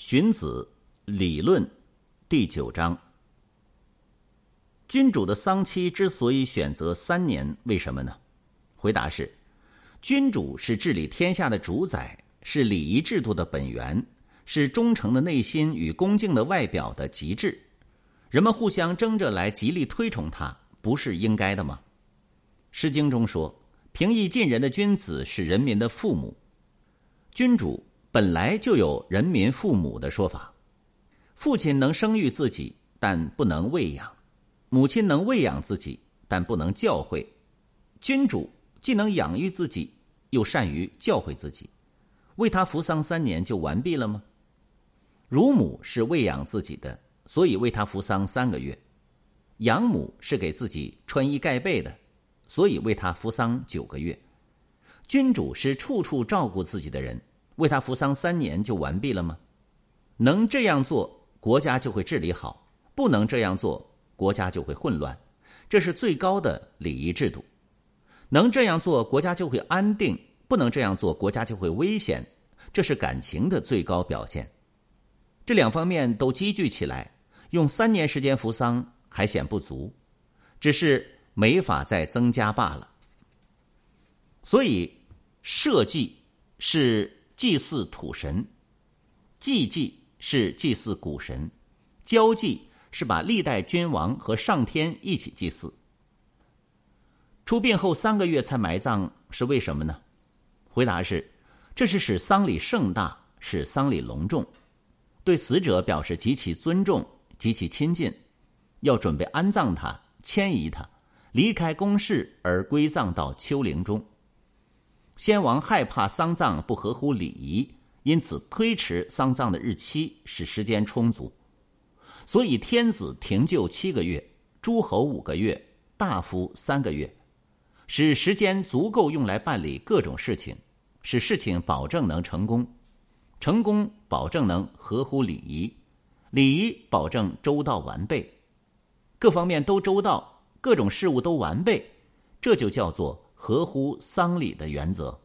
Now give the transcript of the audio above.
荀子理论第九章：君主的丧期之所以选择三年，为什么呢？回答是：君主是治理天下的主宰，是礼仪制度的本源，是忠诚的内心与恭敬的外表的极致。人们互相争着来极力推崇他，不是应该的吗？《诗经》中说：“平易近人的君子是人民的父母。”君主。本来就有人民父母的说法，父亲能生育自己，但不能喂养；母亲能喂养自己，但不能教诲。君主既能养育自己，又善于教诲自己，为他服丧三年就完毕了吗？乳母是喂养自己的，所以为他服丧三个月；养母是给自己穿衣盖被的，所以为他服丧九个月。君主是处处照顾自己的人。为他服丧三年就完毕了吗？能这样做，国家就会治理好；不能这样做，国家就会混乱。这是最高的礼仪制度。能这样做，国家就会安定；不能这样做，国家就会危险。这是感情的最高表现。这两方面都积聚起来，用三年时间服丧还显不足，只是没法再增加罢了。所以，社稷是。祭祀土神，祭祭是祭祀古神，交祭是把历代君王和上天一起祭祀。出殡后三个月才埋葬是为什么呢？回答是：这是使丧礼盛大，使丧礼隆重，对死者表示极其尊重、极其亲近，要准备安葬他、迁移他，离开宫室而归葬到丘陵中。先王害怕丧葬不合乎礼仪，因此推迟丧葬的日期，使时间充足。所以天子停柩七个月，诸侯五个月，大夫三个月，使时间足够用来办理各种事情，使事情保证能成功，成功保证能合乎礼仪，礼仪保证周到完备，各方面都周到，各种事物都完备，这就叫做。合乎丧礼的原则。